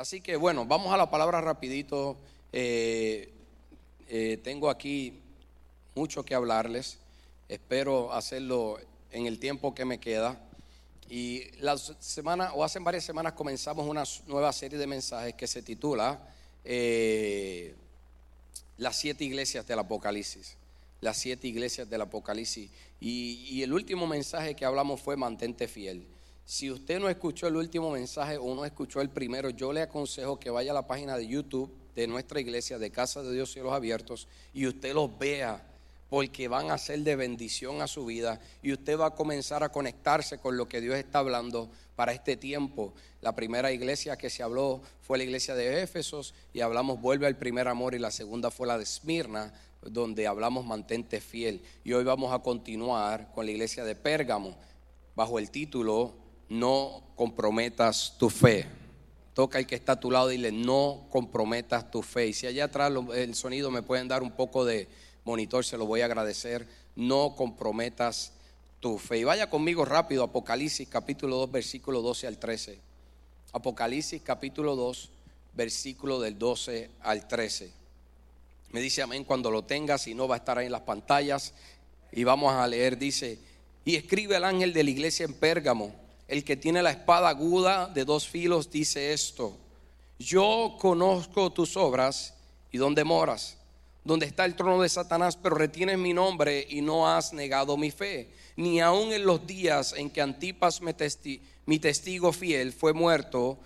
Así que bueno, vamos a la palabra rapidito. Eh, eh, tengo aquí mucho que hablarles. Espero hacerlo en el tiempo que me queda. Y la semana, o hace varias semanas comenzamos una nueva serie de mensajes que se titula eh, Las siete iglesias del Apocalipsis. Las siete iglesias del Apocalipsis. Y, y el último mensaje que hablamos fue mantente fiel. Si usted no escuchó el último mensaje o no escuchó el primero, yo le aconsejo que vaya a la página de YouTube de nuestra iglesia, de Casa de Dios Cielos Abiertos, y usted los vea porque van a ser de bendición a su vida y usted va a comenzar a conectarse con lo que Dios está hablando para este tiempo. La primera iglesia que se habló fue la iglesia de Éfesos y hablamos vuelve al primer amor y la segunda fue la de Esmirna, donde hablamos mantente fiel. Y hoy vamos a continuar con la iglesia de Pérgamo bajo el título No comprometas tu fe. Toca el que está a tu lado y dile no comprometas tu fe. Y si allá atrás el sonido me pueden dar un poco de monitor, se lo voy a agradecer. No comprometas tu fe. Y vaya conmigo rápido, Apocalipsis capítulo 2, versículo 12 al 13. Apocalipsis capítulo 2, versículo del 12 al 13. Me dice amén cuando lo tengas, si no va a estar ahí en las pantallas. Y vamos a leer, dice, y escribe el ángel de la iglesia en Pérgamo, el que tiene la espada aguda de dos filos, dice esto, yo conozco tus obras y dónde moras donde está el trono de Satanás, pero retienes mi nombre y no has negado mi fe. Ni aun en los días en que Antipas, mi testigo fiel, fue muerto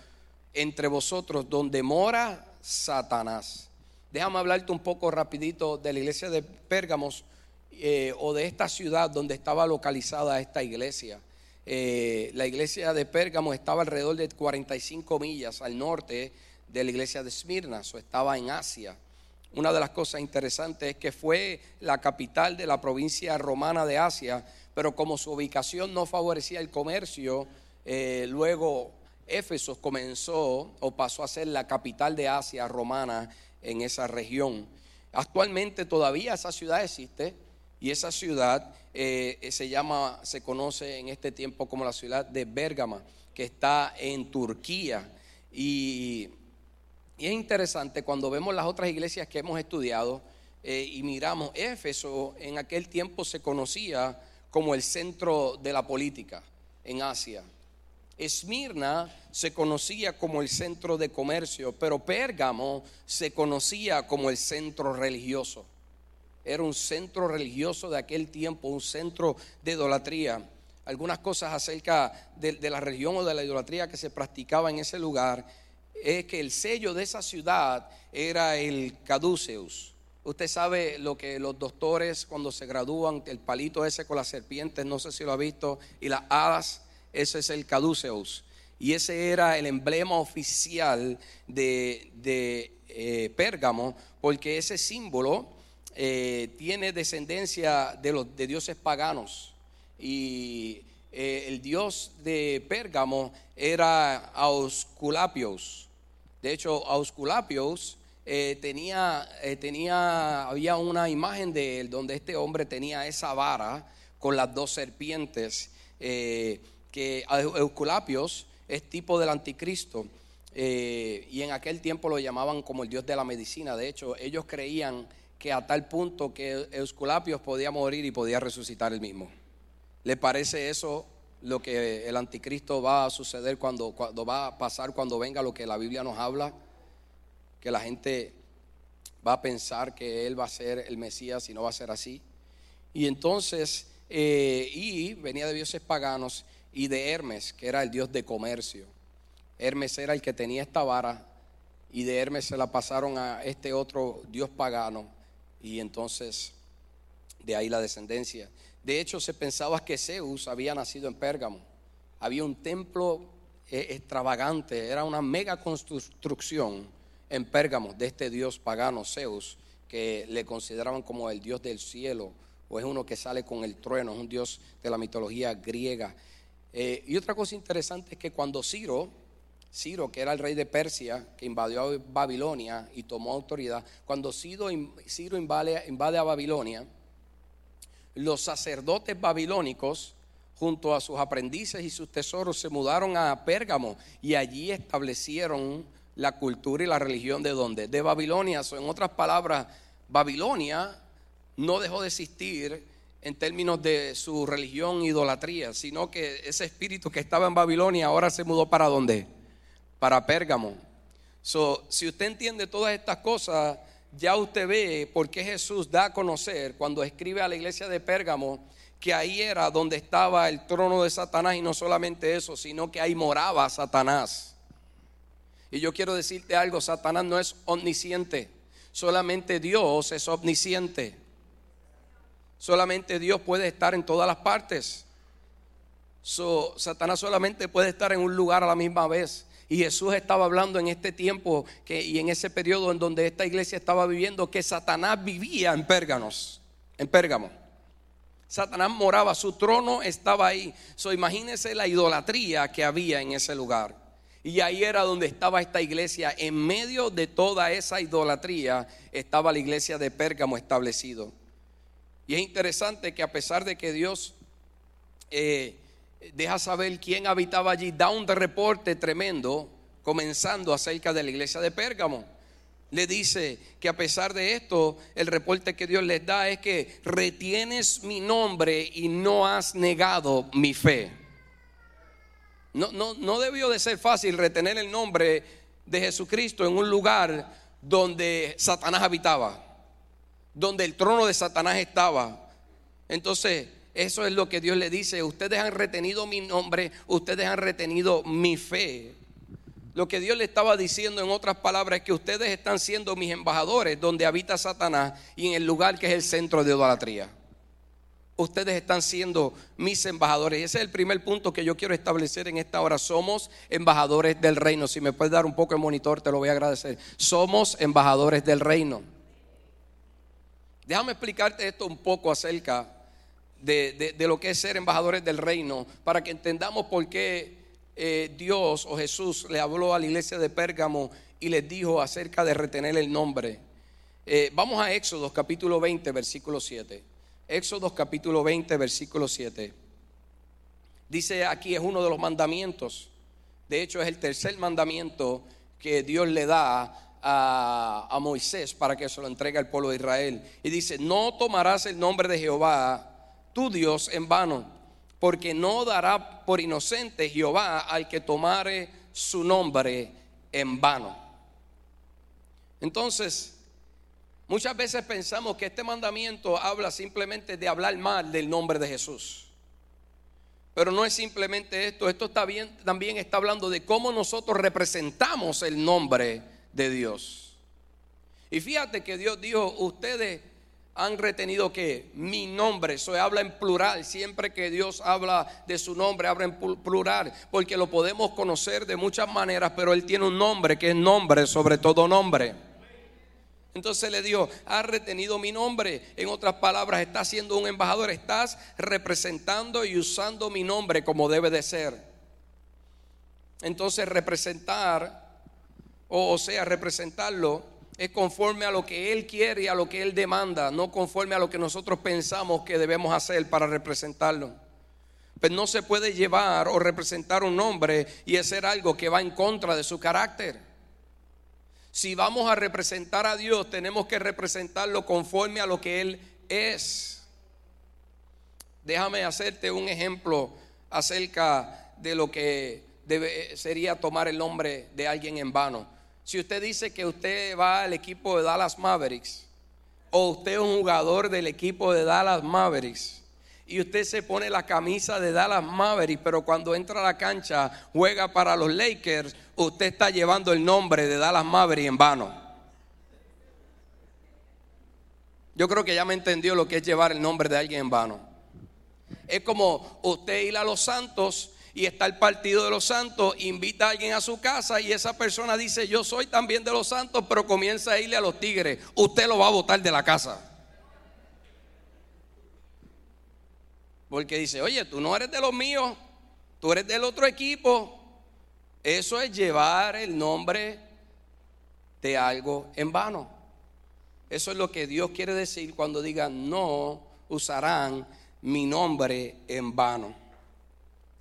entre vosotros, donde mora Satanás. Déjame hablarte un poco rapidito de la iglesia de Pérgamos eh, o de esta ciudad donde estaba localizada esta iglesia. Eh, la iglesia de Pérgamo estaba alrededor de 45 millas al norte de la iglesia de Esmirna, o estaba en Asia. Una de las cosas interesantes es que fue la capital de la provincia romana de Asia, pero como su ubicación no favorecía el comercio, eh, luego Éfeso comenzó o pasó a ser la capital de Asia romana en esa región. Actualmente todavía esa ciudad existe y esa ciudad eh, se llama, se conoce en este tiempo como la ciudad de Bérgama, que está en Turquía. Y y es interesante cuando vemos las otras iglesias que hemos estudiado eh, y miramos, Éfeso en aquel tiempo se conocía como el centro de la política en Asia. Esmirna se conocía como el centro de comercio, pero Pérgamo se conocía como el centro religioso. Era un centro religioso de aquel tiempo, un centro de idolatría. Algunas cosas acerca de, la religión o de la idolatría que se practicaba en ese lugar es que el sello de esa ciudad era el caduceus. Usted sabe lo que los doctores cuando se gradúan, el palito ese con las serpientes, no sé si lo ha visto, y las hadas, ese es el caduceus. Y ese era el emblema oficial de, eh, Pérgamo, porque ese símbolo eh, tiene descendencia de los de dioses paganos. Y eh, el dios de Pérgamo era Ausculapios. De hecho, Ausculapios eh, tenía, eh, tenía, había una imagen de él donde este hombre tenía esa vara con las dos serpientes, que Ausculapios es tipo del anticristo. y en aquel tiempo lo llamaban como el dios de la medicina. De hecho, ellos creían que a tal punto que Eusculapios podía morir y podía resucitar el mismo. ¿Le parece eso lo que el anticristo va a suceder cuando, cuando va a pasar cuando venga lo que la Biblia nos habla, que la gente va a pensar que él va a ser el Mesías y no va a ser así. Y entonces, eh, y venía de dioses paganos y de Hermes, que era el dios de comercio. Hermes era el que tenía esta vara y de Hermes se la pasaron a este otro dios pagano y entonces de ahí la descendencia. De hecho, se pensaba que Zeus había nacido en Pérgamo. Había un templo eh, extravagante, era una mega construcción en Pérgamo de este dios pagano Zeus, que le consideraban como el dios del cielo, o es uno que sale con el trueno, es un dios de la mitología griega. Eh, y otra cosa interesante es que cuando Ciro, Ciro, que era el rey de Persia, que invadió Babilonia y tomó autoridad, cuando Ciro, invade, invade a Babilonia, los sacerdotes babilónicos junto a sus aprendices y sus tesoros se mudaron a Pérgamo y allí establecieron la cultura y la religión de dónde? De Babilonia. en otras palabras, Babilonia no dejó de existir en términos de su religión e idolatría, sino que ese espíritu que estaba en Babilonia ahora se mudó para dónde? Para Pérgamo. So, si usted entiende todas estas cosas, ya usted ve por qué Jesús da a conocer cuando escribe a la iglesia de Pérgamo que ahí era donde estaba el trono de Satanás y no solamente eso, sino que ahí moraba Satanás. Y yo quiero decirte algo, Satanás no es omnisciente, solamente Dios es omnisciente. Solamente Dios puede estar en todas las partes. Satanás solamente puede estar en un lugar a la misma vez. Y Jesús estaba hablando en este tiempo que, y en ese periodo en donde esta iglesia estaba viviendo que Satanás vivía en Pérganos, en Pérgamo. Satanás moraba, su trono estaba ahí. So, imagínense la idolatría que había en ese lugar. Y ahí era donde estaba esta iglesia. En medio de toda esa idolatría estaba la iglesia de Pérgamo establecido. Y es interesante que a pesar de que Dios eh, deja saber quién habitaba allí, da un reporte tremendo, comenzando acerca de la iglesia de Pérgamo. Le dice que a pesar de esto, el reporte que Dios les da es que retienes mi nombre y no has negado mi fe. No, no, no debió de ser fácil retener el nombre de Jesucristo en un lugar donde Satanás habitaba donde el trono de Satanás estaba. Entonces, eso es lo que Dios le dice. Ustedes han retenido mi nombre, ustedes han retenido mi fe. Lo que Dios le estaba diciendo en otras palabras es que ustedes están siendo mis embajadores donde habita Satanás y en el lugar que es el centro de idolatría. Ustedes están siendo mis embajadores. Y ese es el primer punto que yo quiero establecer en esta hora. Somos embajadores del reino. Si me puedes dar un poco de monitor, te lo voy a agradecer. Somos embajadores del reino. Déjame explicarte esto un poco acerca de, lo que es ser embajadores del reino, para que entendamos por qué eh, Dios o Jesús le habló a la iglesia de Pérgamo y les dijo acerca de retener el nombre. Eh, vamos a Éxodo capítulo 20, versículo 7. Éxodo capítulo 20, versículo 7. Dice aquí es uno de los mandamientos. De hecho es el tercer mandamiento que Dios le da a, Moisés para que se lo entregue al pueblo de Israel. Y dice, no tomarás el nombre de Jehová, tu Dios, en vano, porque no dará por inocente Jehová al que tomare su nombre en vano. Entonces, muchas veces pensamos que este mandamiento habla simplemente de hablar mal del nombre de Jesús. Pero no es simplemente esto, esto también está hablando de cómo nosotros representamos el nombre de Dios. Y fíjate que Dios dijo, ustedes han retenido que mi nombre, eso habla en plural, siempre que Dios habla de su nombre, habla en plural, porque lo podemos conocer de muchas maneras, pero Él tiene un nombre que es nombre sobre todo nombre. Entonces le dijo, has retenido mi nombre. En otras palabras, estás siendo un embajador, estás representando y usando mi nombre como debe de ser. Entonces representar o, sea, representarlo, es conforme a lo que Él quiere y a lo que Él demanda, no conforme a lo que nosotros pensamos que debemos hacer para representarlo. Pero pues no se puede llevar o representar un hombre y hacer algo que va en contra de su carácter. Si vamos a representar a Dios, tenemos que representarlo conforme a lo que Él es. Déjame hacerte un ejemplo acerca de lo que sería tomar el nombre de alguien en vano. Si usted dice que usted va al equipo de Dallas Mavericks o usted es un jugador del equipo de Dallas Mavericks y usted se pone la camisa de Dallas Mavericks, pero cuando entra a la cancha juega para los Lakers, usted está llevando el nombre de Dallas Mavericks en vano. Yo creo que ya me entendió lo que es llevar el nombre de alguien en vano. Es como usted ir a los Santos y está el partido de los santos, invita a alguien a su casa y esa persona dice, yo soy también de los santos, pero comienza a irle a los tigres, usted lo va a botar de la casa. Porque dice, oye, tú no eres de los míos, tú eres del otro equipo. Eso es llevar el nombre de algo en vano. Eso es lo que Dios quiere decir cuando diga, no usarán mi nombre en vano.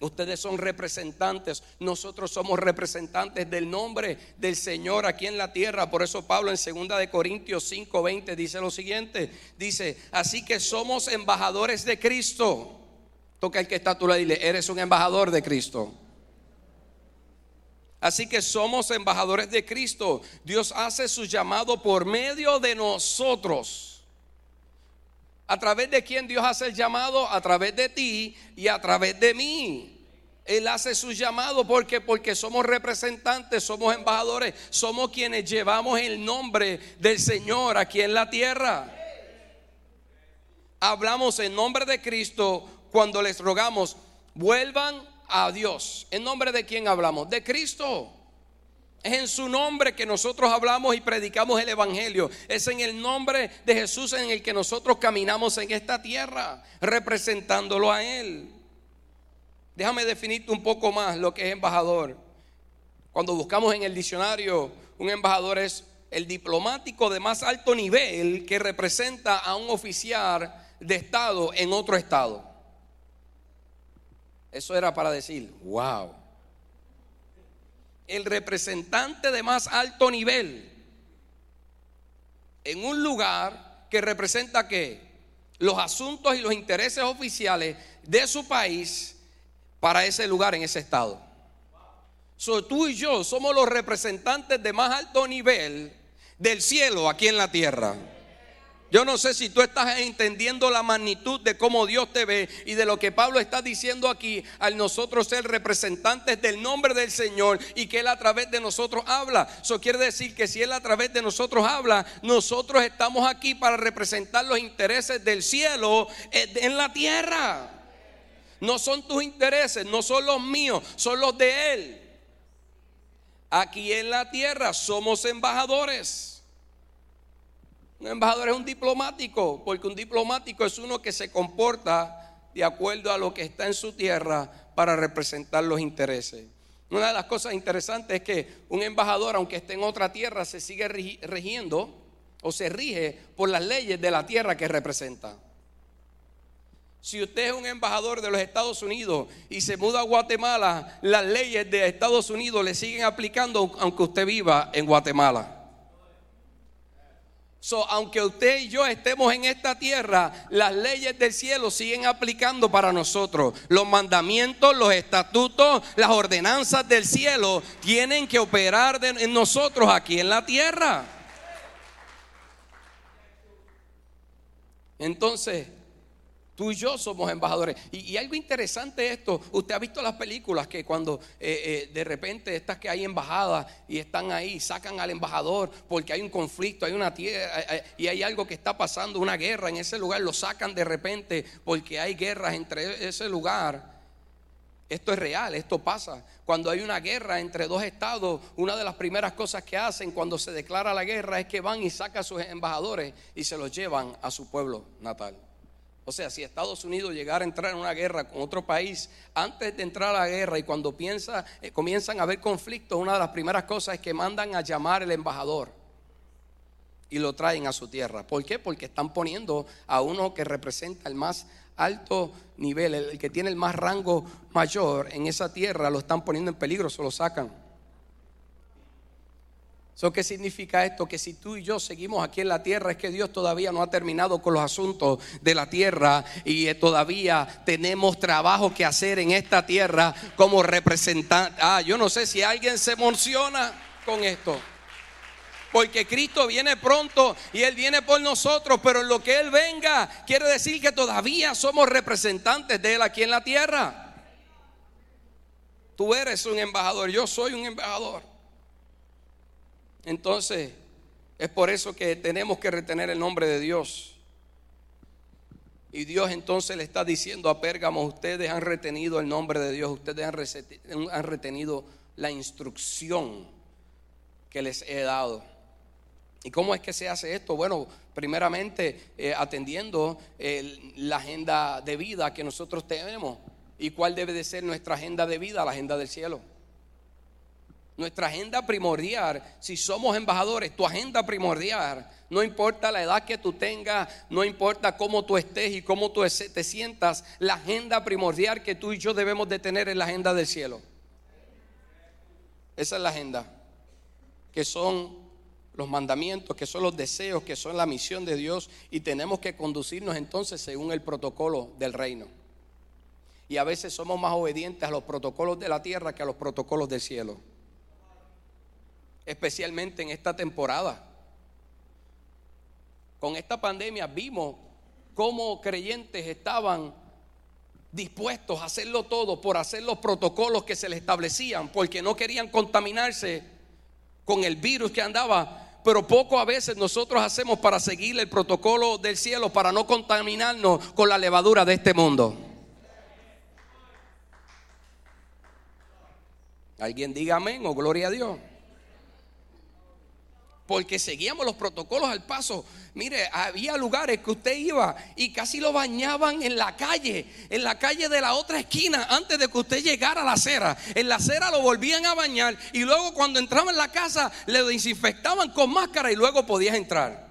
Ustedes son representantes, nosotros somos representantes del nombre del Señor aquí en la tierra. Por eso Pablo en 2 de Corintios 5:20 dice lo siguiente, dice, "Así que somos embajadores de Cristo." Toca el que está tú le dile, "Eres un embajador de Cristo." Así que somos embajadores de Cristo. Dios hace su llamado por medio de nosotros. ¿A través de quién Dios hace el llamado? A través de ti y a través de mí. Él hace su llamado porque porque somos representantes, somos embajadores, somos quienes llevamos el nombre del Señor aquí en la tierra. Hablamos en nombre de Cristo cuando les rogamos, vuelvan a Dios. ¿En nombre de quién hablamos? De Cristo. Es en su nombre que nosotros hablamos y predicamos el Evangelio. Es en el nombre de Jesús en el que nosotros caminamos en esta tierra, representándolo a Él. Déjame definirte un poco más lo que es embajador. Cuando buscamos en el diccionario, un embajador es el diplomático de más alto nivel que representa a un oficial de Estado en otro Estado. Eso era para decir, wow. El representante de más alto nivel en un lugar que representa que los asuntos y los intereses oficiales de su país para ese lugar en ese estado. So, tú y yo somos los representantes de más alto nivel del cielo aquí en la tierra. Yo no sé si tú estás entendiendo la magnitud de cómo Dios te ve y de lo que Pablo está diciendo aquí al nosotros ser representantes del nombre del Señor y que Él a través de nosotros habla. Eso quiere decir que si Él a través de nosotros habla, nosotros estamos aquí para representar los intereses del cielo en la tierra. No son tus intereses, no son los míos, son los de Él. Aquí en la tierra somos embajadores. Un embajador es un diplomático, porque un diplomático es uno que se comporta de acuerdo a lo que está en su tierra para representar los intereses. Una de las cosas interesantes es que un embajador, aunque esté en otra tierra, se sigue rigiendo o se rige por las leyes de la tierra que representa. Si usted es un embajador de los Estados Unidos y se muda a Guatemala, las leyes de Estados Unidos le siguen aplicando aunque usted viva en Guatemala. So, aunque usted y yo estemos en esta tierra, las leyes del cielo siguen aplicando para nosotros. Los mandamientos, los estatutos, las ordenanzas del cielo tienen que operar en nosotros aquí en la tierra. Entonces, Tú y yo somos embajadores. Y, algo interesante esto, usted ha visto las películas que cuando eh, eh, de repente estas que hay embajadas y están ahí, sacan al embajador porque hay un conflicto, hay una tierra eh, y hay algo que está pasando, una guerra en ese lugar, lo sacan de repente porque hay guerras entre ese lugar. Esto es real, esto pasa. Cuando hay una guerra entre dos estados, una de las primeras cosas que hacen cuando se declara la guerra es que van y sacan a sus embajadores y se los llevan a su pueblo natal. O sea, si Estados Unidos llegara a entrar en una guerra con otro país, antes de entrar a la guerra y cuando piensa, eh, comienzan a haber conflictos, una de las primeras cosas es que mandan a llamar al embajador y lo traen a su tierra. ¿Por qué? Porque están poniendo a uno que representa el más alto nivel, el, que tiene el más rango mayor en esa tierra, lo están poniendo en peligro, se lo sacan. ¿Qué significa esto? Que si tú y yo seguimos aquí en la tierra es que Dios todavía no ha terminado con los asuntos de la tierra y eh, todavía tenemos trabajo que hacer en esta tierra como representante. Ah, yo no sé si alguien se emociona con esto. Porque Cristo viene pronto y Él viene por nosotros, pero en lo que Él venga quiere decir que todavía somos representantes de Él aquí en la tierra. Tú eres un embajador, yo soy un embajador. Entonces, es por eso que tenemos que retener el nombre de Dios. Y Dios entonces le está diciendo a Pérgamo, ustedes han retenido el nombre de Dios, ustedes han retenido la instrucción que les he dado. ¿Y cómo es que se hace esto? Bueno, primeramente eh, atendiendo la agenda de vida que nosotros tenemos. ¿Y cuál debe de ser nuestra agenda de vida? La agenda del cielo. Nuestra agenda primordial, si somos embajadores, tu agenda primordial, no importa la edad que tú tengas, no importa cómo tú estés y cómo tú te sientas, la agenda primordial que tú y yo debemos de tener es la agenda del cielo. Esa es la agenda, que son los mandamientos, que son los deseos, que son la misión de Dios y tenemos que conducirnos entonces según el protocolo del reino. Y a veces somos más obedientes a los protocolos de la tierra que a los protocolos del cielo especialmente en esta temporada. Con esta pandemia vimos cómo creyentes estaban dispuestos a hacerlo todo por hacer los protocolos que se les establecían, porque no querían contaminarse con el virus que andaba. Pero poco a veces nosotros hacemos para seguir el protocolo del cielo, para no contaminarnos con la levadura de este mundo. ¿Alguien diga amén o gloria a Dios? Porque seguíamos los protocolos al paso. Mire, había lugares que usted iba y casi lo bañaban en la calle, en la calle de la otra esquina, antes de que usted llegara a la acera. En la acera lo volvían a bañar y luego cuando entraba en la casa le desinfectaban con máscara y luego podías entrar.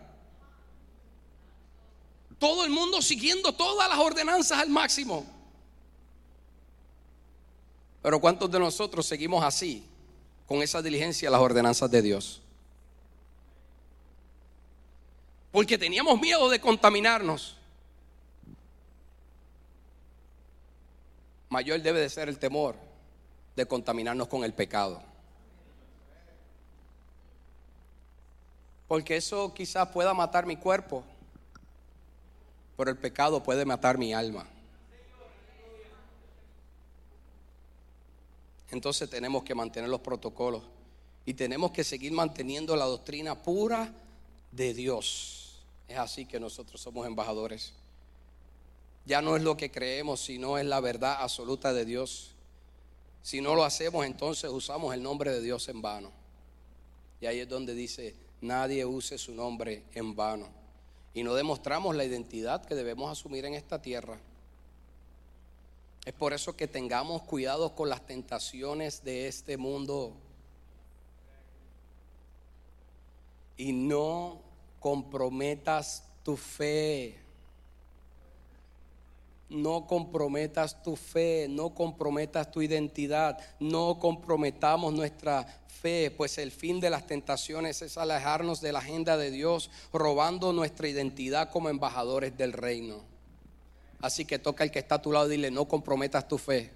Todo el mundo siguiendo todas las ordenanzas al máximo. Pero ¿cuántos de nosotros seguimos así, con esa diligencia, las ordenanzas de Dios? Porque teníamos miedo de contaminarnos. Mayor debe de ser el temor de contaminarnos con el pecado. Porque eso quizás pueda matar mi cuerpo, pero el pecado puede matar mi alma. Entonces tenemos que mantener los protocolos y tenemos que seguir manteniendo la doctrina pura de Dios. Es así que nosotros somos embajadores. Ya no es lo que creemos, sino es la verdad absoluta de Dios. Si no lo hacemos, entonces usamos el nombre de Dios en vano. Y ahí es donde dice, nadie use su nombre en vano. Y no demostramos la identidad que debemos asumir en esta tierra. Es por eso que tengamos cuidado con las tentaciones de este mundo. Y no comprometas tu fe. No comprometas tu fe, no comprometas tu identidad, no comprometamos nuestra fe, pues el fin de las tentaciones es alejarnos de la agenda de Dios, robando nuestra identidad como embajadores del reino. Así que toca el que está a tu lado y dile, no comprometas tu fe.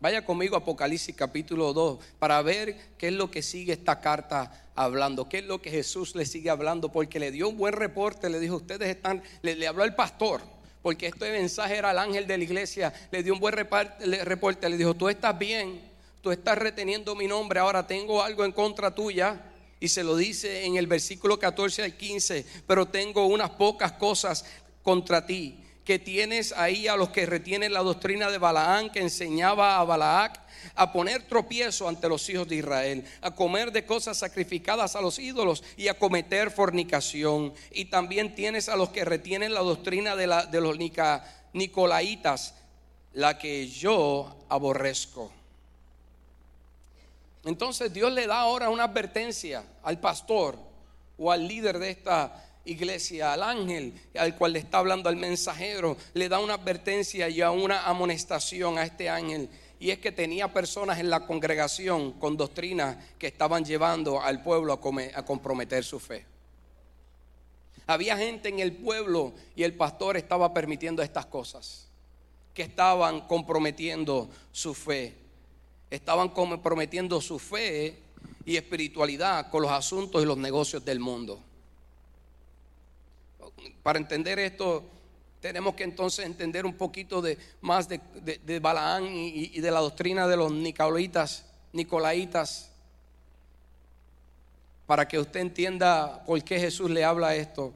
Vaya conmigo a Apocalipsis capítulo 2 para ver qué es lo que sigue esta carta hablando, qué es lo que Jesús le sigue hablando, porque le dio un buen reporte, le dijo, ustedes están, le, habló al pastor, porque este mensaje era al ángel de la iglesia, le dio un buen reporte, le dijo, tú estás bien, tú estás reteniendo mi nombre, ahora tengo algo en contra tuya. Y se lo dice en el versículo 14 al 15, pero tengo unas pocas cosas contra ti que tienes ahí a los que retienen la doctrina de Balaán que enseñaba a Balaac a poner tropiezo ante los hijos de Israel, a comer de cosas sacrificadas a los ídolos y a cometer fornicación. Y también tienes a los que retienen la doctrina de, la, de los nicolaitas, la que yo aborrezco. Entonces Dios le da ahora una advertencia al pastor o al líder de esta iglesia, al ángel al cual le está hablando al mensajero, le da una advertencia y a una amonestación a este ángel. Y es que tenía personas en la congregación con doctrinas que estaban llevando al pueblo a, a comprometer su fe. Había gente en el pueblo y el pastor estaba permitiendo estas cosas, que estaban comprometiendo su fe. Estaban comprometiendo su fe y espiritualidad con los asuntos y los negocios del mundo para entender esto, tenemos que entonces entender un poquito de, más de, Balaán y, de la doctrina de los nicolaitas, nicolaitas, para que usted entienda por qué Jesús le habla esto.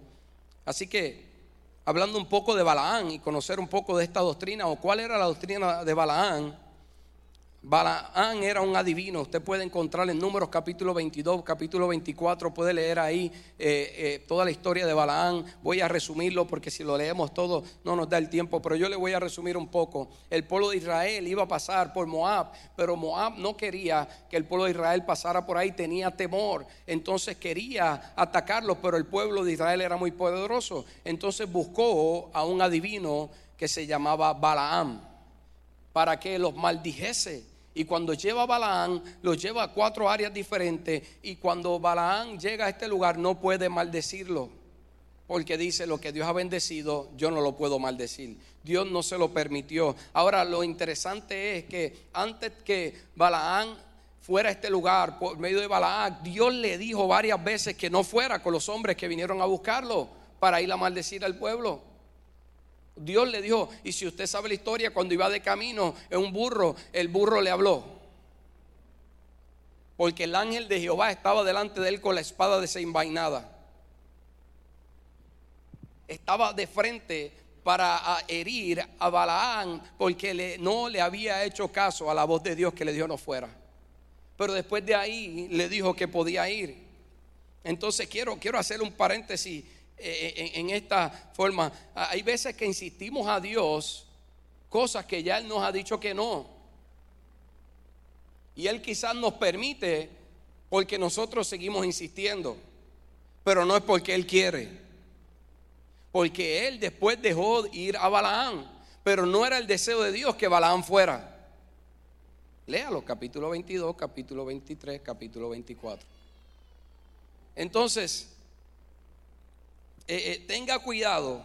Así que, hablando un poco de Balaán y conocer un poco de esta doctrina, o cuál era la doctrina de Balaán, Balaán era un adivino. Usted puede encontrar en Números capítulo 22, capítulo 24, puede leer ahí eh, eh, toda la historia de Balaán. Voy a resumirlo porque si lo leemos todo no nos da el tiempo, pero yo le voy a resumir un poco. El pueblo de Israel iba a pasar por Moab, pero Moab no quería que el pueblo de Israel pasara por ahí, tenía temor. Entonces quería atacarlos, pero el pueblo de Israel era muy poderoso. Entonces buscó a un adivino que se llamaba Balaam para que los maldijese y cuando lleva a Balaán, lo lleva a cuatro áreas diferentes. Y cuando Balaán llega a este lugar, no puede maldecirlo. Porque dice, lo que Dios ha bendecido, yo no lo puedo maldecir. Dios no se lo permitió. Ahora, lo interesante es que antes que Balaán fuera a este lugar, por medio de Balaán, Dios le dijo varias veces que no fuera con los hombres que vinieron a buscarlo para ir a maldecir al pueblo. Dios le dijo, y si usted sabe la historia, cuando iba de camino en un burro, el burro le habló. Porque el ángel de Jehová estaba delante de él con la espada desenvainada. Estaba de frente para herir a Balaán porque no le había hecho caso a la voz de Dios que le dijo no fuera. Pero después de ahí le dijo que podía ir. Entonces quiero, quiero hacer un paréntesis en, esta forma. Hay veces que insistimos a Dios cosas que ya Él nos ha dicho que no. Y Él quizás nos permite porque nosotros seguimos insistiendo. Pero no es porque Él quiere. Porque Él después dejó ir a Balaán. Pero no era el deseo de Dios que Balaán fuera. Léalo, capítulo 22, capítulo 23, capítulo 24. Entonces, eh, eh, tenga cuidado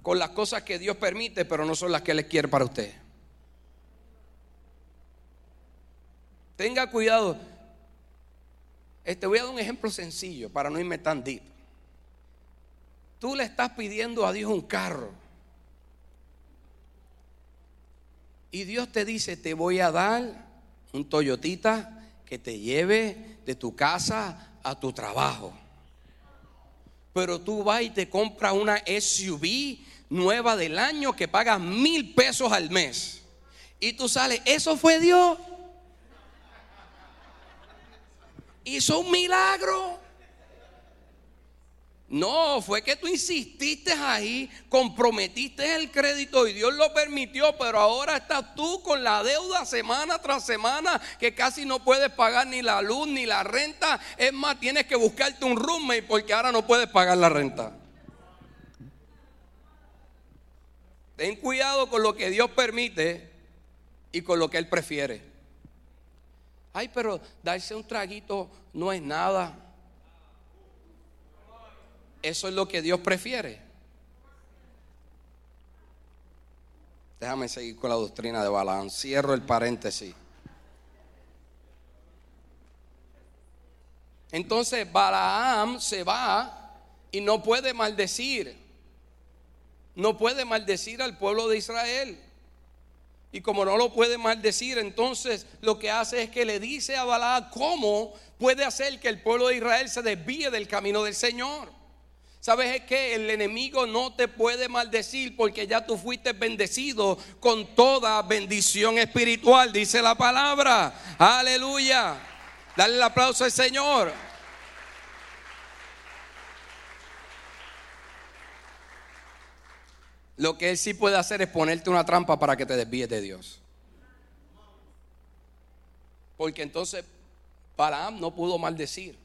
con las cosas que Dios permite, pero no son las que Él quiere para usted. Tenga cuidado. Este voy a dar un ejemplo sencillo para no irme tan deep. Tú le estás pidiendo a Dios un carro. Y Dios te dice, te voy a dar un Toyotita que te lleve de tu casa a tu trabajo pero tú vas y te compras una SUV nueva del año que pagas mil pesos al mes. Y tú sales, eso fue Dios. Hizo un milagro. No, fue que tú insististe ahí, comprometiste el crédito y Dios lo permitió, pero ahora estás tú con la deuda semana tras semana que casi no puedes pagar ni la luz ni la renta. Es más, tienes que buscarte un roommate porque ahora no puedes pagar la renta. Ten cuidado con lo que Dios permite y con lo que Él prefiere. Ay, pero darse un traguito no es nada. Eso es lo que Dios prefiere. Déjame seguir con la doctrina de Balaam. Cierro el paréntesis. Entonces Balaam se va y no puede maldecir. No puede maldecir al pueblo de Israel. Y como no lo puede maldecir, entonces lo que hace es que le dice a Balaam cómo puede hacer que el pueblo de Israel se desvíe del camino del Señor. ¿Sabes que El enemigo no te puede maldecir porque ya tú fuiste bendecido con toda bendición espiritual, dice la palabra. Aleluya. Dale el aplauso al Señor. Lo que él sí puede hacer es ponerte una trampa para que te desvíes de Dios. Porque entonces Balaam no pudo maldecir.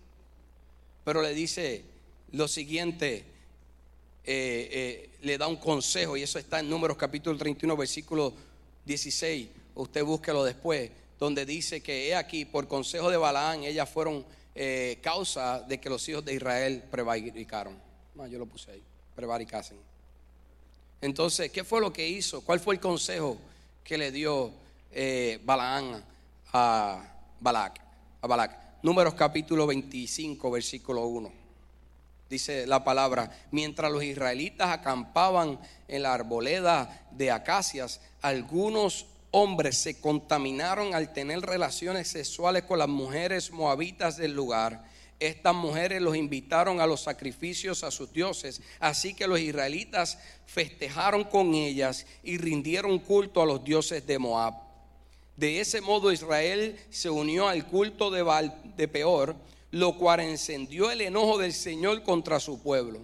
Pero le dice, lo siguiente, eh, eh, le da un consejo, y eso está en Números capítulo 31, versículo 16. Usted búsquelo después, donde dice que he aquí, por consejo de Balaán, ellas fueron eh, causa de que los hijos de Israel prevaricaron. Ah, yo lo puse ahí, prevaricasen. Entonces, ¿qué fue lo que hizo? ¿Cuál fue el consejo que le dio Balaán a Balac? A Balac. Números capítulo 25, versículo 1 dice la palabra, mientras los israelitas acampaban en la arboleda de acacias, algunos hombres se contaminaron al tener relaciones sexuales con las mujeres moabitas del lugar. Estas mujeres los invitaron a los sacrificios a sus dioses, así que los israelitas festejaron con ellas y rindieron culto a los dioses de Moab. De ese modo Israel se unió al culto de, Baal, de Peor, lo cual encendió el enojo del Señor contra su pueblo.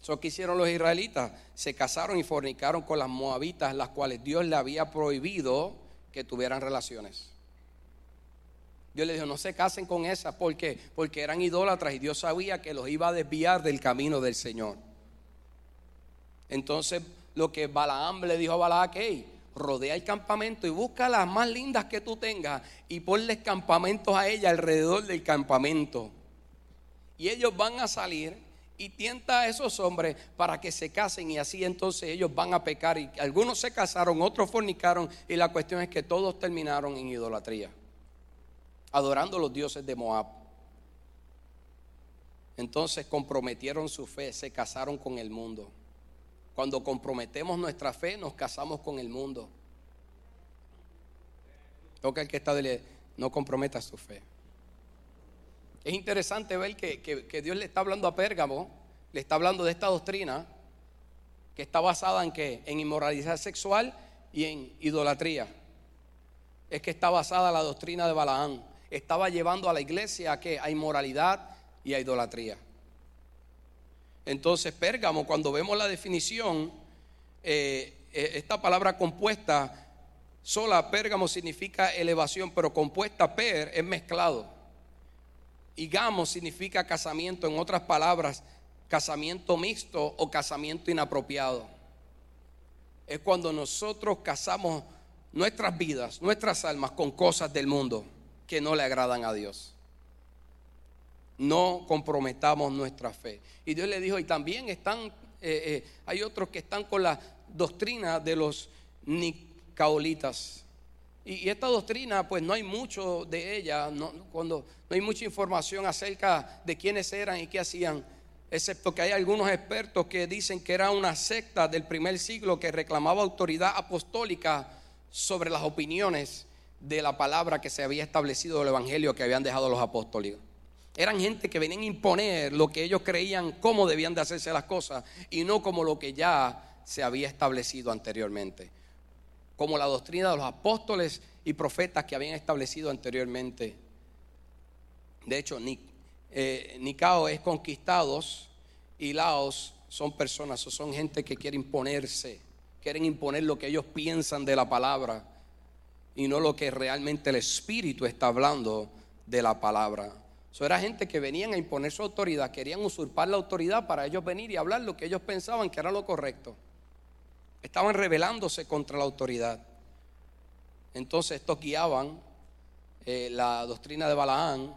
Eso que hicieron los israelitas, se casaron y fornicaron con las moabitas, las cuales Dios le había prohibido que tuvieran relaciones. Dios le dijo, no se casen con esas, ¿por qué? Porque eran idólatras y Dios sabía que los iba a desviar del camino del Señor. Entonces, lo que Balaam le dijo a Balaam, hey, rodea el campamento y busca las más lindas que tú tengas y ponles campamentos a ella alrededor del campamento. Y ellos van a salir y tienta a esos hombres para que se casen y así entonces ellos van a pecar. Y algunos se casaron, otros fornicaron y la cuestión es que todos terminaron en idolatría, adorando los dioses de Moab. Entonces comprometieron su fe, se casaron con el mundo. Cuando comprometemos nuestra fe, nos casamos con el mundo. Toca el que está de no comprometa su fe. Es interesante ver que, Dios le está hablando a Pérgamo, le está hablando de esta doctrina que está basada en que en inmoralidad sexual y en idolatría. Es que está basada la doctrina de Balaán. Estaba llevando a la iglesia a que a inmoralidad y a idolatría. Entonces, Pérgamo, cuando vemos la definición, eh, eh, esta palabra compuesta, sola Pérgamo significa elevación, pero compuesta per es mezclado. Y gamo significa casamiento, en otras palabras, casamiento mixto o casamiento inapropiado. Es cuando nosotros casamos nuestras vidas, nuestras almas con cosas del mundo que no le agradan a Dios no comprometamos nuestra fe. Y Dios le dijo, y también están, eh, eh, hay otros que están con la doctrina de los nicaolitas. Y, esta doctrina, pues no hay mucho de ella, no, cuando no hay mucha información acerca de quiénes eran y qué hacían, excepto que hay algunos expertos que dicen que era una secta del primer siglo que reclamaba autoridad apostólica sobre las opiniones de la palabra que se había establecido del Evangelio que habían dejado los apóstoles. Eran gente que venían a imponer lo que ellos creían cómo debían de hacerse las cosas y no como lo que ya se había establecido anteriormente. Como la doctrina de los apóstoles y profetas que habían establecido anteriormente. De hecho, eh, Nicao es conquistados y Laos son personas, son gente que quiere imponerse, quieren imponer lo que ellos piensan de la palabra y no lo que realmente el Espíritu está hablando de la palabra. Eso era gente que venían a imponer su autoridad, querían usurpar la autoridad para ellos venir y hablar lo que ellos pensaban que era lo correcto. Estaban rebelándose contra la autoridad. Entonces estos guiaban eh, la doctrina de Balaán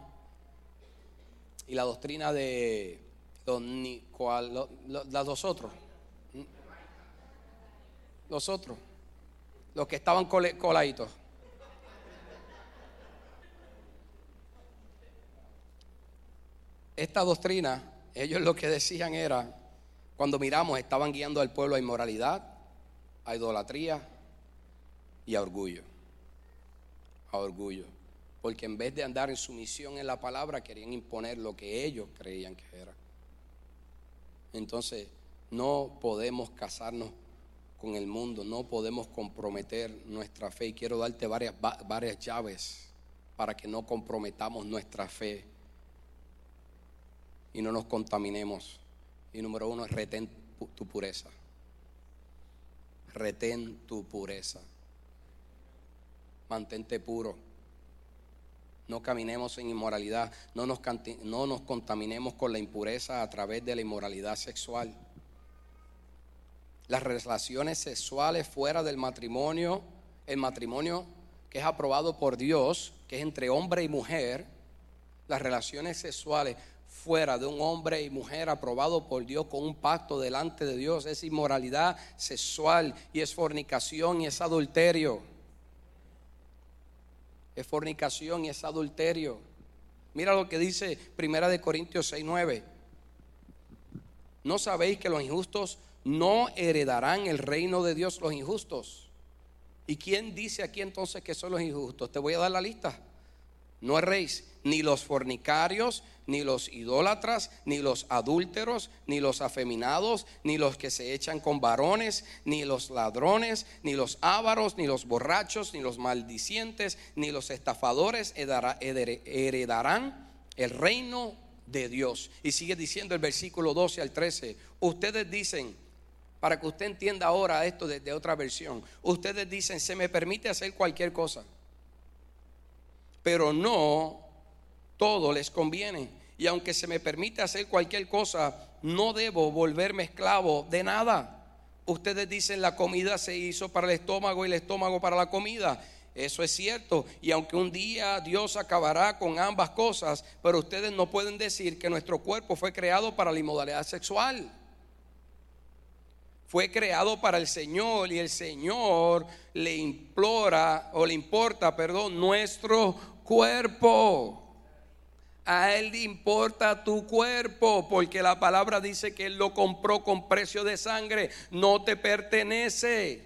y la doctrina de los, los otros. ¿Mm? Los otros. Los que estaban coladitos. Esta doctrina, ellos lo que decían era, cuando miramos, estaban guiando al pueblo a inmoralidad, a idolatría y a orgullo. A orgullo. Porque en vez de andar en sumisión en la palabra, querían imponer lo que ellos creían que era. Entonces, no podemos casarnos con el mundo, no podemos comprometer nuestra fe. Y quiero darte varias, varias llaves para que no comprometamos nuestra fe y no nos contaminemos. Y número uno retén tu pureza. Retén tu pureza. Mantente puro. No caminemos en inmoralidad. No nos, no nos contaminemos con la impureza a través de la inmoralidad sexual. Las relaciones sexuales fuera del matrimonio, el matrimonio que es aprobado por Dios, que es entre hombre y mujer, las relaciones sexuales fuera de un hombre y mujer aprobado por Dios con un pacto delante de Dios es inmoralidad sexual y es fornicación y es adulterio. Es fornicación y es adulterio. Mira lo que dice Primera de Corintios 6:9. ¿No sabéis que los injustos no heredarán el reino de Dios los injustos? ¿Y quién dice aquí entonces que son los injustos? Te voy a dar la lista. no erréis, ni los fornicarios, ni los idólatras, ni los adúlteros, ni los afeminados, ni los que se echan con varones, ni los ladrones, ni los ávaros, ni los borrachos, ni los maldicientes, ni los estafadores heredarán el reino de Dios. Y sigue diciendo el versículo 12 al 13, ustedes dicen, para que usted entienda ahora esto desde otra versión, ustedes dicen, se me permite hacer cualquier cosa, pero no todo les conviene. Y aunque se me permite hacer cualquier cosa, no debo volverme esclavo de nada. Ustedes dicen la comida se hizo para el estómago y el estómago para la comida. Eso es cierto. Y aunque un día Dios acabará con ambas cosas, pero ustedes no pueden decir que nuestro cuerpo fue creado para la inmodalidad sexual. Fue creado para el Señor y el Señor le implora o le importa, perdón, nuestro cuerpo. A Él le importa tu cuerpo, porque la palabra dice que Él lo compró con precio de sangre, no te pertenece.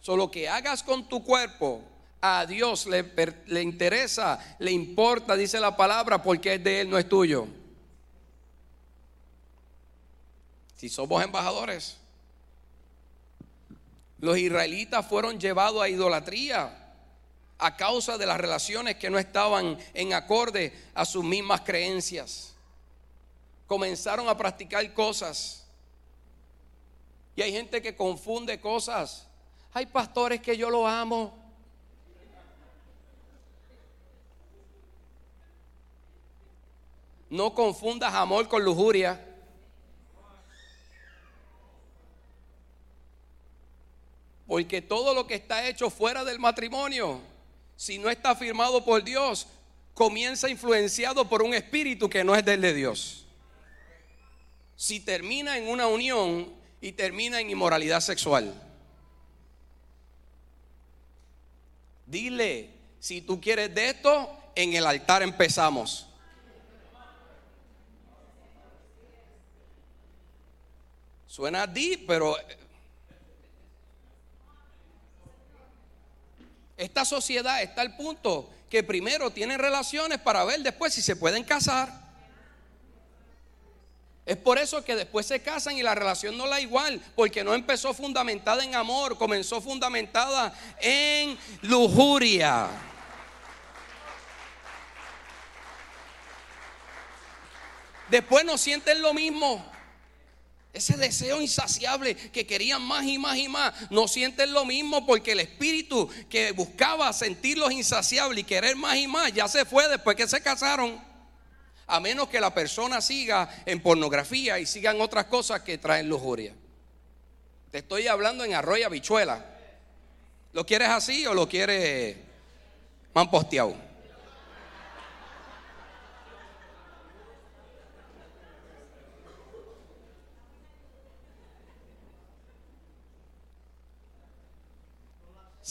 Solo que hagas con tu cuerpo, a Dios le, le interesa, le importa, dice la palabra, porque es de Él, no es tuyo. Si somos embajadores, los israelitas fueron llevados a idolatría a causa de las relaciones que no estaban en acorde a sus mismas creencias. Comenzaron a practicar cosas. Y hay gente que confunde cosas. Hay pastores que yo lo amo. No confundas amor con lujuria. Porque todo lo que está hecho fuera del matrimonio si no está firmado por Dios, comienza influenciado por un espíritu que no es del de Dios. Si termina en una unión y termina en inmoralidad sexual. Dile, si tú quieres de esto, en el altar empezamos. Suena a ti, pero Esta sociedad está al punto que primero tienen relaciones para ver después si se pueden casar. Es por eso que después se casan y la relación no la igual, porque no empezó fundamentada en amor, comenzó fundamentada en lujuria. Después no sienten lo mismo. Ese deseo insaciable que querían más y más y más, no sienten lo mismo porque el espíritu que buscaba sentirlos insaciables y querer más y más ya se fue después que se casaron. A menos que la persona siga en pornografía y sigan otras cosas que traen lujuria. Te estoy hablando en arroyo bichuela. ¿Lo quieres así o lo quieres posteado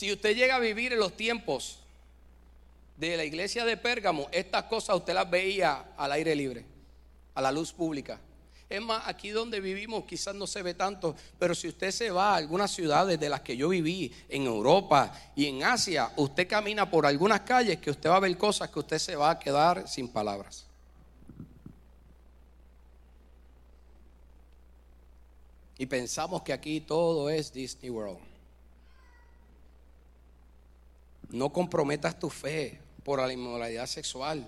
Si usted llega a vivir en los tiempos de la iglesia de Pérgamo, estas cosas usted las veía al aire libre, a la luz pública. Es más, aquí donde vivimos quizás no se ve tanto, pero si usted se va a algunas ciudades de las que yo viví, en Europa y en Asia, usted camina por algunas calles que usted va a ver cosas que usted se va a quedar sin palabras. Y pensamos que aquí todo es Disney World. No comprometas tu fe por la inmoralidad sexual.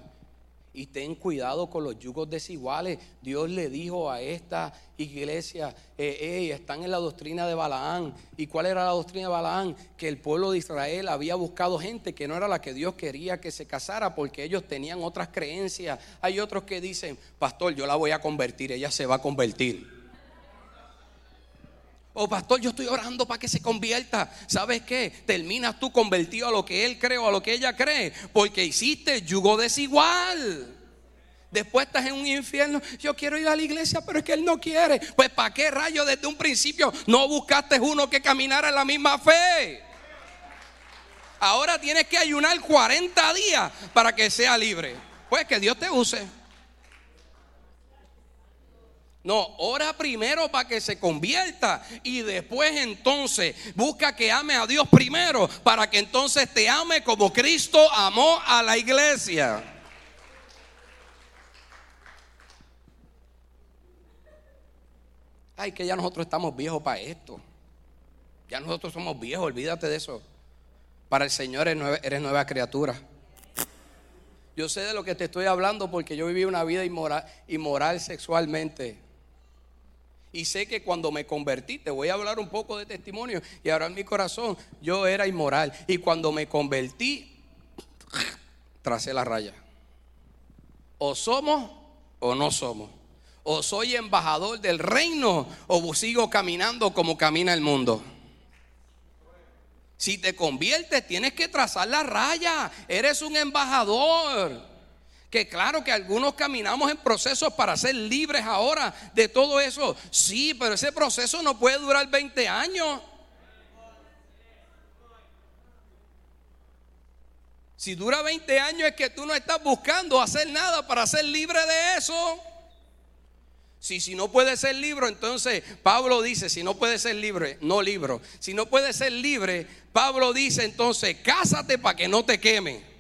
Y ten cuidado con los yugos desiguales. Dios le dijo a esta iglesia, eh, están en la doctrina de Balaán. ¿Y cuál era la doctrina de Balaán? Que el pueblo de Israel había buscado gente que no era la que Dios quería que se casara porque ellos tenían otras creencias. Hay otros que dicen, pastor, yo la voy a convertir, ella se va a convertir. Oh, pastor, yo estoy orando para que se convierta. ¿Sabes qué? Terminas tú convertido a lo que él cree o a lo que ella cree, porque hiciste yugo desigual. Después estás en un infierno. Yo quiero ir a la iglesia, pero es que él no quiere. Pues, ¿para qué rayo desde un principio no buscaste uno que caminara en la misma fe? Ahora tienes que ayunar 40 días para que sea libre. Pues que Dios te use. No, ora primero para que se convierta y después entonces busca que ame a Dios primero para que entonces te ame como Cristo amó a la iglesia. Ay, que ya nosotros estamos viejos para esto. Ya nosotros somos viejos, olvídate de eso. Para el Señor eres nueva, criatura. Yo sé de lo que te estoy hablando porque yo viví una vida inmoral, inmoral sexualmente. Y sé que cuando me convertí, te voy a hablar un poco de testimonio, y ahora en mi corazón yo era inmoral. Y cuando me convertí, tracé la raya. O somos o no somos. O soy embajador del reino o sigo caminando como camina el mundo. Si te conviertes, tienes que trazar la raya. Eres un embajador que claro que algunos caminamos en procesos para ser libres ahora de todo eso. Sí, pero ese proceso no puede durar 20 años. Si dura 20 años es que tú no estás buscando hacer nada para ser libre de eso. Si, si no puede ser libre, entonces Pablo dice, si no puede ser libre, no libro. Si no puede ser libre, Pablo dice entonces, cásate para que no te quemen.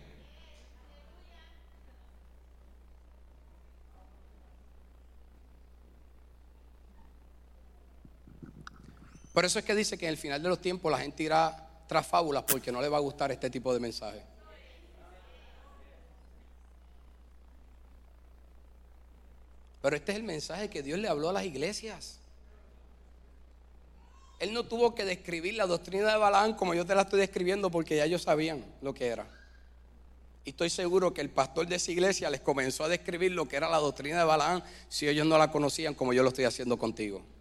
Por eso es que dice que en el final de los tiempos la gente irá tras fábulas porque no le va a gustar este tipo de mensaje. Pero este es el mensaje que Dios le habló a las iglesias. Él no tuvo que describir la doctrina de Balaán como yo te la estoy describiendo porque ya ellos sabían lo que era. Y estoy seguro que el pastor de esa iglesia les comenzó a describir lo que era la doctrina de Balaán si ellos no la conocían como yo lo estoy haciendo contigo.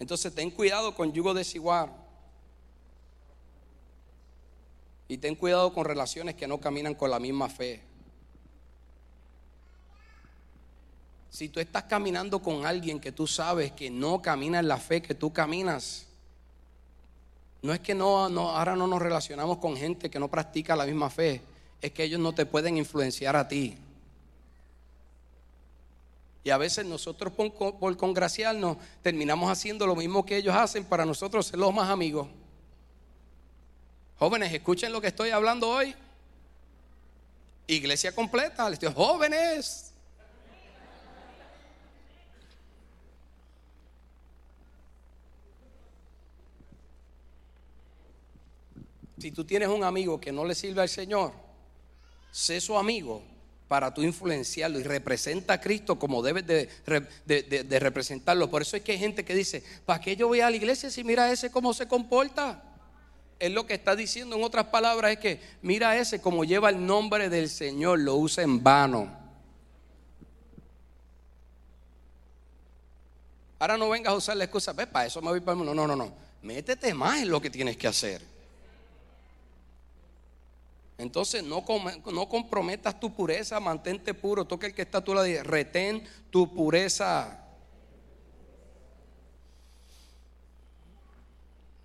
Entonces ten cuidado con yugo desigual. Y ten cuidado con relaciones que no caminan con la misma fe. Si tú estás caminando con alguien que tú sabes que no camina en la fe que tú caminas, no es que no, no, ahora no nos relacionamos con gente que no practica la misma fe, es que ellos no te pueden influenciar a ti. Y a veces nosotros por, congraciarnos terminamos haciendo lo mismo que ellos hacen para nosotros ser los más amigos. Jóvenes, escuchen lo que estoy hablando hoy. Iglesia completa, les jóvenes. Si tú tienes un amigo que no le sirve al Señor, sé su amigo para tú influenciarlo y representa a Cristo como debes de, representarlo. Por eso es que hay gente que dice, ¿para qué yo voy a la iglesia si mira ese cómo se comporta? Él lo que está diciendo en otras palabras es que mira ese como lleva el nombre del Señor, lo usa en vano. Ahora no vengas a usar la excusa, ve, para eso me voy para el mundo. No, no, no. Métete más en lo que tienes que hacer. Entonces no, no comprometas tu pureza, mantente puro. Toca el que está a tu lado retén tu pureza.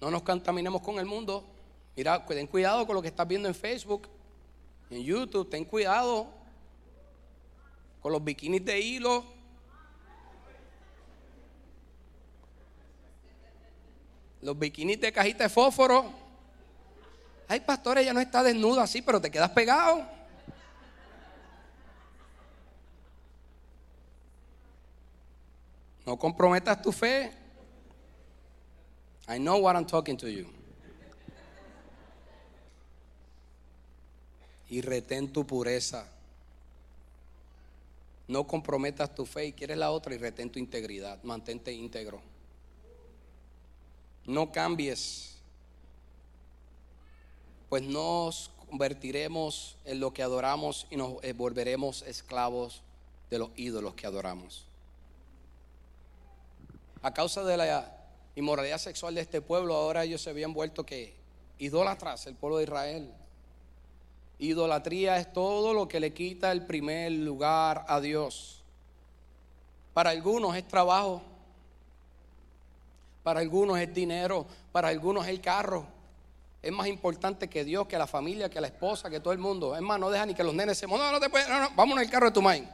No nos contaminemos con el mundo. Mira, ten cuidado con lo que estás viendo en Facebook, en YouTube. Ten cuidado con los bikinis de hilo. Los bikinis de cajita de fósforo. Ay, pastor, ella no está desnuda así, pero te quedas pegado. No comprometas tu fe. I know what I'm talking to you. Y retén tu pureza. No comprometas tu fe y quieres la otra y retén tu integridad. Mantente íntegro. No cambies pues nos convertiremos en lo que adoramos y nos volveremos esclavos de los ídolos que adoramos. A causa de la inmoralidad sexual de este pueblo, ahora ellos se habían vuelto que idólatras, el pueblo de Israel. Idolatría es todo lo que le quita el primer lugar a Dios. Para algunos es trabajo, para algunos es dinero, para algunos es el carro, es más importante que Dios, que la familia, que la esposa, que todo el mundo. Es más, no deja ni que los nenes se... No, no te puedes... No, no, vámonos al carro de tu main.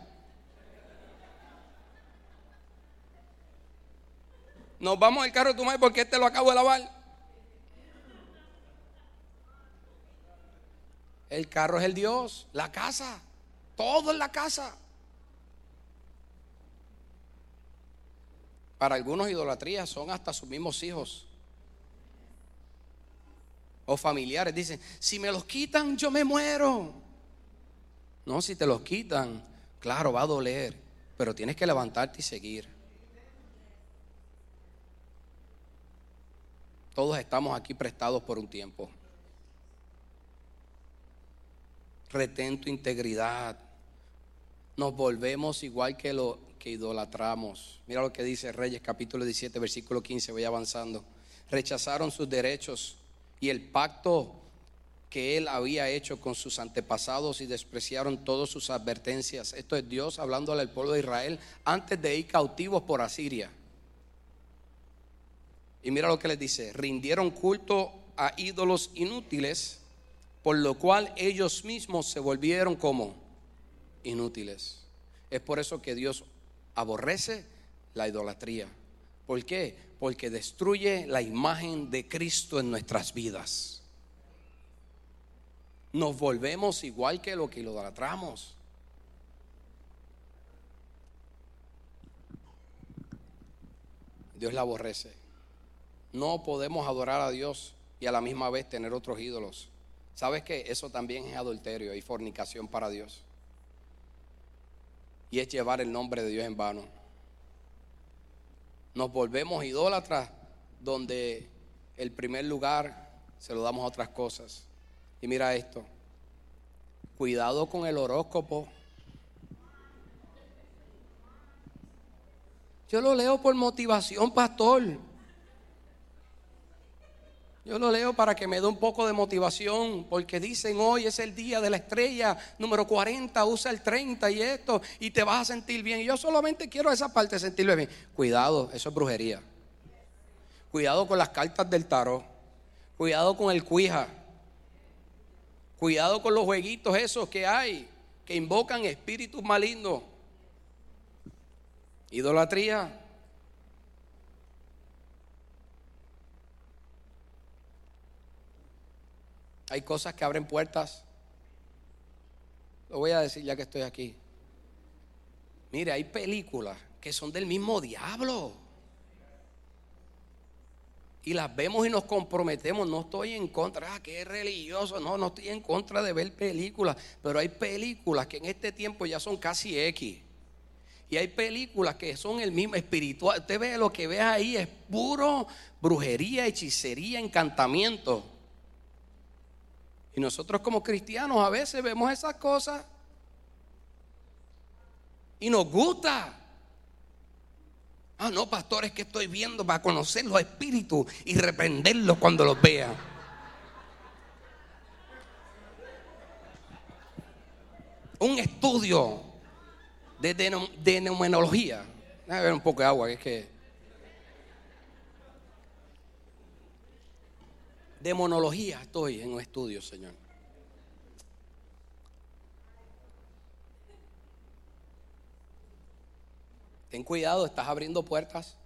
Nos vamos al carro de tu main porque este lo acabo de lavar. El carro es el Dios, la casa, todo es la casa. Para algunos idolatrías son hasta sus mismos hijos o familiares. Dicen, si me los quitan, yo me muero. No, si te los quitan, claro, va a doler, pero tienes que levantarte y seguir. Todos estamos aquí prestados por un tiempo. Retén tu integridad. Nos volvemos igual que lo que idolatramos. Mira lo que dice Reyes capítulo 17, versículo 15, voy avanzando. Rechazaron sus derechos y el pacto que él había hecho con sus antepasados y despreciaron todas sus advertencias. Esto es Dios hablándole al pueblo de Israel antes de ir cautivos por Asiria. Y mira lo que les dice, rindieron culto a ídolos inútiles, por lo cual ellos mismos se volvieron como inútiles. Es por eso que Dios aborrece la idolatría. ¿Por qué? Porque destruye la imagen de Cristo en nuestras vidas nos volvemos igual que lo que idolatramos. Dios la aborrece. No podemos adorar a Dios y a la misma vez tener otros ídolos. ¿Sabes que Eso también es adulterio y fornicación para Dios. Y es llevar el nombre de Dios en vano. Nos volvemos idólatras donde el primer lugar se lo damos a otras cosas. Y mira esto. Cuidado con el horóscopo. Yo lo leo por motivación, pastor. Yo lo leo para que me dé un poco de motivación, porque dicen hoy es el día de la estrella número 40, usa el 30 y esto, y te vas a sentir bien. Y yo solamente quiero esa parte sentirme bien. Cuidado, eso es brujería. Cuidado con las cartas del tarot. Cuidado con el cuija. Cuidado con los jueguitos esos que hay, que invocan espíritus malignos. Idolatría. Hay cosas que abren puertas. Lo voy a decir ya que estoy aquí. Mire, hay películas que son del mismo diablo y las vemos y nos comprometemos. No estoy en contra, ah, que es religioso, no, no estoy en contra de ver películas, pero hay películas que en este tiempo ya son casi X. Y hay películas que son el mismo espiritual. Usted ve lo que ve ahí, es puro brujería, hechicería, encantamiento. Y nosotros como cristianos a veces vemos esas cosas y nos gusta. Ah, no, pastor, es que estoy viendo para conocer los espíritus y reprenderlos cuando los vea. Un estudio de, de, neumonología. Déjame ver un poco de agua, que es que. Demonología estoy en un estudio, Señor. Ten cuidado, estás abriendo puertas.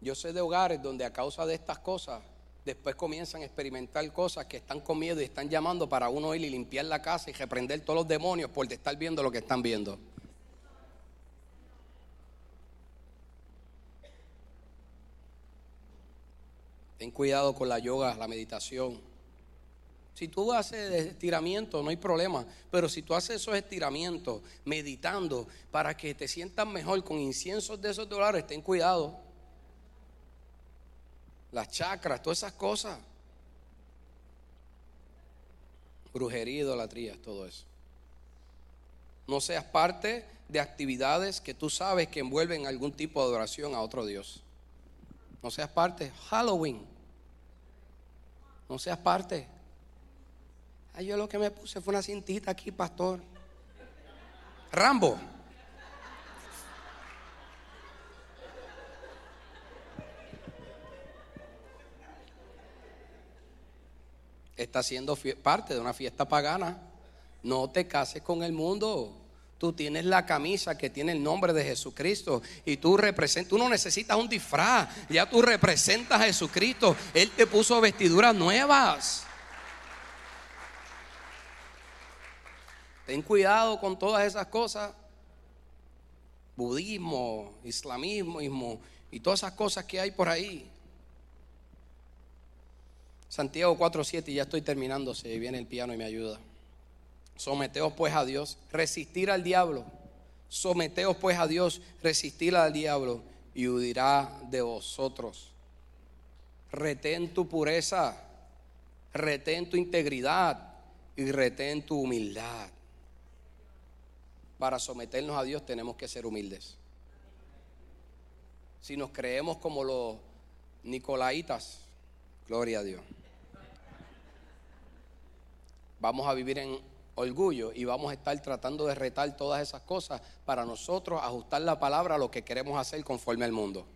Yo sé de hogares donde a causa de estas cosas, después comienzan a experimentar cosas que están con miedo y están llamando para uno ir y limpiar la casa y reprender todos los demonios por estar viendo lo que están viendo. Ten cuidado con la yoga, la meditación. Si tú haces estiramiento, no hay problema. Pero si tú haces esos estiramientos meditando para que te sientas mejor con inciensos de esos dólares, ten cuidado. Las chakras, todas esas cosas. Brujería, idolatría, todo eso. No seas parte de actividades que tú sabes que envuelven algún tipo de adoración a otro Dios. No seas parte. Halloween. No seas parte yo lo que me puse fue una cintita aquí, pastor. Rambo. Está siendo parte de una fiesta pagana. No te cases con el mundo. Tú tienes la camisa que tiene el nombre de Jesucristo y tú representas, tú no necesitas un disfraz, ya tú representas a Jesucristo. Él te puso vestiduras nuevas. Ten cuidado con todas esas cosas. Budismo, islamismo y todas esas cosas que hay por ahí. Santiago 4:7 y ya estoy terminando, se viene el piano y me ayuda. Someteos pues a Dios, resistir al diablo. Someteos pues a Dios, resistir al diablo y huirá de vosotros. Retén tu pureza, retén tu integridad y retén tu humildad. Para someternos a Dios tenemos que ser humildes. Si nos creemos como los nicolaitas, gloria a Dios. Vamos a vivir en orgullo y vamos a estar tratando de retar todas esas cosas para nosotros ajustar la palabra a lo que queremos hacer conforme al mundo.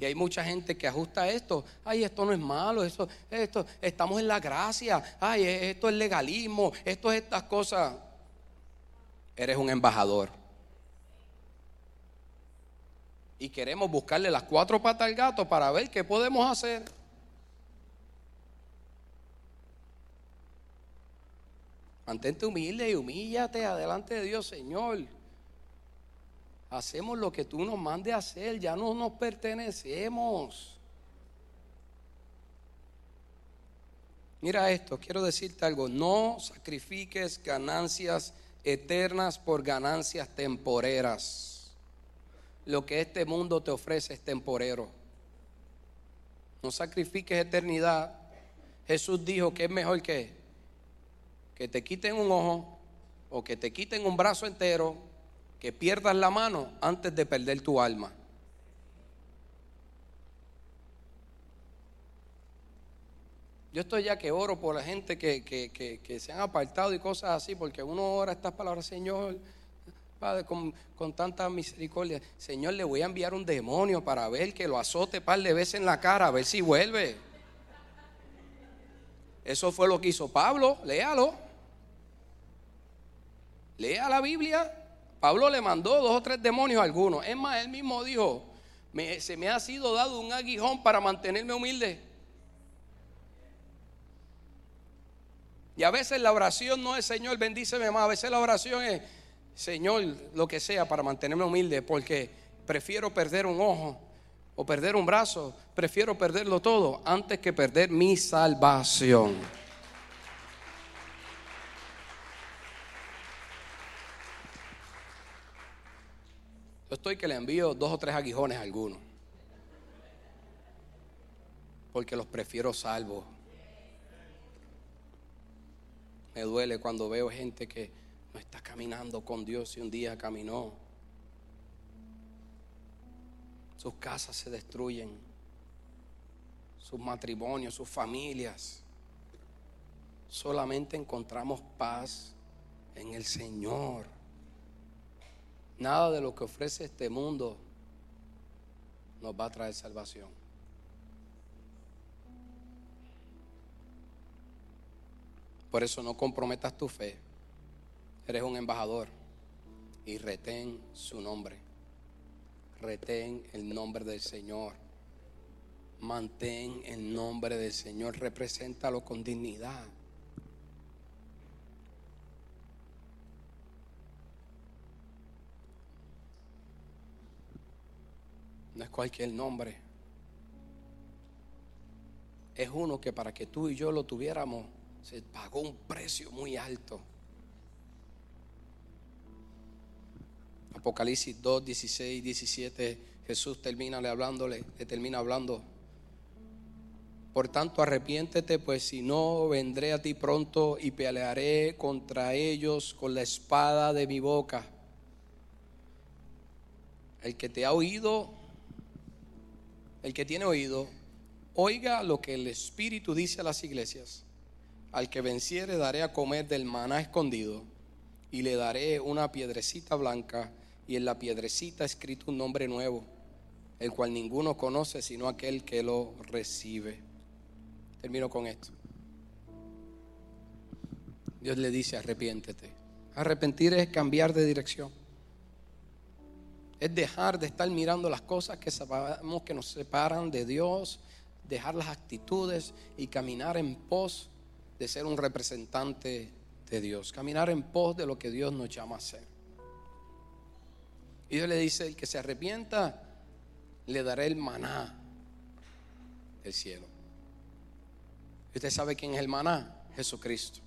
Y hay mucha gente que ajusta esto. Ay, esto no es malo, esto, esto, estamos en la gracia. Ay, esto es legalismo, esto es estas cosas. Eres un embajador. Y queremos buscarle las cuatro patas al gato para ver qué podemos hacer. Mantente humilde y humíllate adelante de Dios, Señor. Hacemos lo que tú nos mandes a hacer, ya no nos pertenecemos. Mira esto, quiero decirte algo, no sacrifiques ganancias eternas por ganancias temporeras. Lo que este mundo te ofrece es temporero. No sacrifiques eternidad. Jesús dijo que es mejor que que te quiten un ojo o que te quiten un brazo entero, que pierdas la mano antes de perder tu alma. Yo estoy ya que oro por la gente que, se han apartado y cosas así, porque uno ora estas palabras, Señor, Padre, con, con, tanta misericordia, Señor, le voy a enviar un demonio para ver que lo azote par de veces en la cara, a ver si vuelve. Eso fue lo que hizo Pablo, léalo. Lea la Biblia. Pablo le mandó dos o tres demonios a algunos. Es más, él mismo dijo, se me ha sido dado un aguijón para mantenerme humilde. Y a veces la oración no es Señor, bendíceme más. A veces la oración es Señor, lo que sea para mantenerme humilde, porque prefiero perder un ojo o perder un brazo, prefiero perderlo todo antes que perder mi salvación. Yo estoy que le envío dos o tres aguijones a algunos. Porque los prefiero salvos. Me duele cuando veo gente que no está caminando con Dios y un día caminó. Sus casas se destruyen. Sus matrimonios, sus familias. Solamente encontramos paz en el Señor. Nada de lo que ofrece este mundo nos va a traer salvación. Por eso no comprometas tu fe. Eres un embajador y retén su nombre. Retén el nombre del Señor. Mantén el nombre del Señor. Represéntalo con dignidad. No es cualquier nombre. Es uno que para que tú y yo lo tuviéramos se pagó un precio muy alto. Apocalipsis 2, 16, 17, Jesús termina hablándole, le termina hablando. Por tanto, arrepiéntete, pues si no, vendré a ti pronto y pelearé contra ellos con la espada de mi boca. El que te ha oído, el que tiene oído, oiga lo que el Espíritu dice a las iglesias. Al que venciere daré a comer del maná escondido y le daré una piedrecita blanca y en la piedrecita escrito un nombre nuevo, el cual ninguno conoce sino aquel que lo recibe. Termino con esto. Dios le dice, arrepiéntete. Arrepentir es cambiar de dirección. Es dejar de estar mirando las cosas que sabemos que nos separan de Dios, dejar las actitudes y caminar en pos de ser un representante de Dios, caminar en pos de lo que Dios nos llama a ser. Y Dios le dice, el que se arrepienta, le daré el maná del cielo. ¿Y usted sabe quién es el maná? Jesucristo.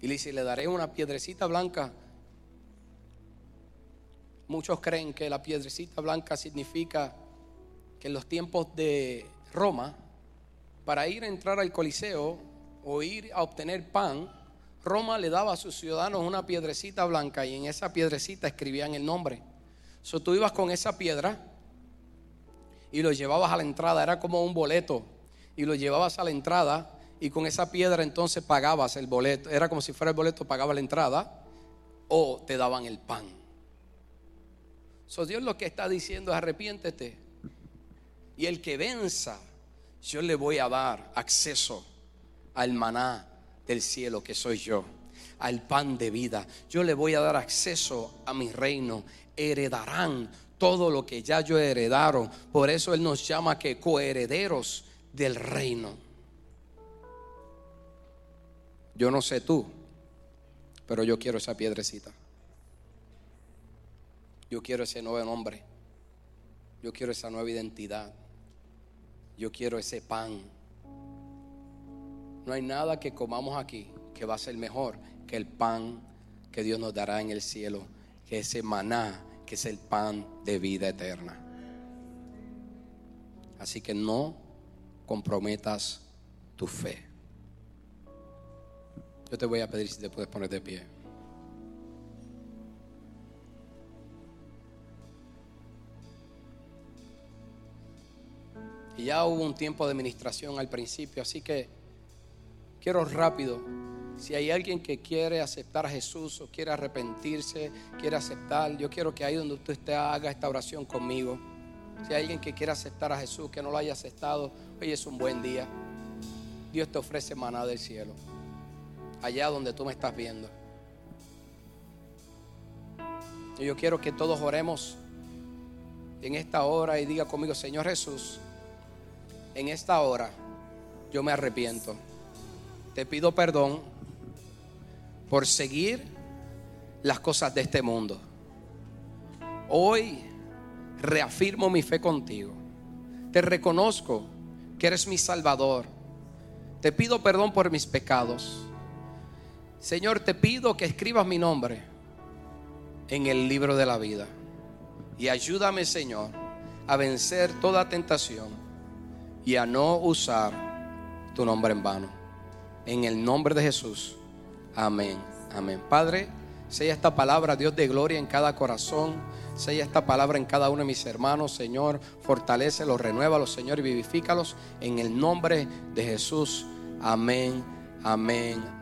Y le dice, le daré una piedrecita blanca. Muchos creen que la piedrecita blanca significa que en los tiempos de Roma, para ir a entrar al Coliseo o ir a obtener pan, Roma le daba a sus ciudadanos una piedrecita blanca y en esa piedrecita escribían el nombre. So, tú ibas con esa piedra y lo llevabas a la entrada, era como un boleto, y lo llevabas a la entrada y con esa piedra entonces pagabas el boleto, era como si fuera el boleto, pagaba la entrada o te daban el pan. So, Dios lo que está diciendo es arrepiéntete y el que venza, yo le voy a dar acceso al maná del cielo que soy yo, al pan de vida. Yo le voy a dar acceso a mi reino. Heredarán todo lo que ya yo heredaron. Por eso Él nos llama que coherederos del reino. Yo no sé tú, pero yo quiero esa piedrecita. Yo quiero ese nuevo nombre. Yo quiero esa nueva identidad. Yo quiero ese pan. No hay nada que comamos aquí que va a ser mejor que el pan que Dios nos dará en el cielo, que ese maná, que es el pan de vida eterna. Así que no comprometas tu fe. Yo te voy a pedir si te puedes poner de pie. Ya hubo un tiempo de administración al principio, así que quiero rápido. Si hay alguien que quiere aceptar a Jesús o quiere arrepentirse, quiere aceptar, yo quiero que ahí donde usted esté haga esta oración conmigo. Si hay alguien que quiere aceptar a Jesús, que no lo haya aceptado, hoy es un buen día. Dios te ofrece maná del cielo, allá donde tú me estás viendo. Y yo quiero que todos oremos en esta hora y diga conmigo, Señor Jesús, en esta hora yo me arrepiento. Te pido perdón por seguir las cosas de este mundo. Hoy reafirmo mi fe contigo. Te reconozco que eres mi Salvador. Te pido perdón por mis pecados. Señor, te pido que escribas mi nombre en el libro de la vida. Y ayúdame, Señor, a vencer toda tentación y a no usar tu nombre en vano. En el nombre de Jesús. Amén. Amén. Padre, sea esta palabra, Dios de gloria, en cada corazón. Sea esta palabra en cada uno de mis hermanos, Señor. Fortalécelos, renuévalos, Señor, y vivifícalos en el nombre de Jesús. Amén. Amén.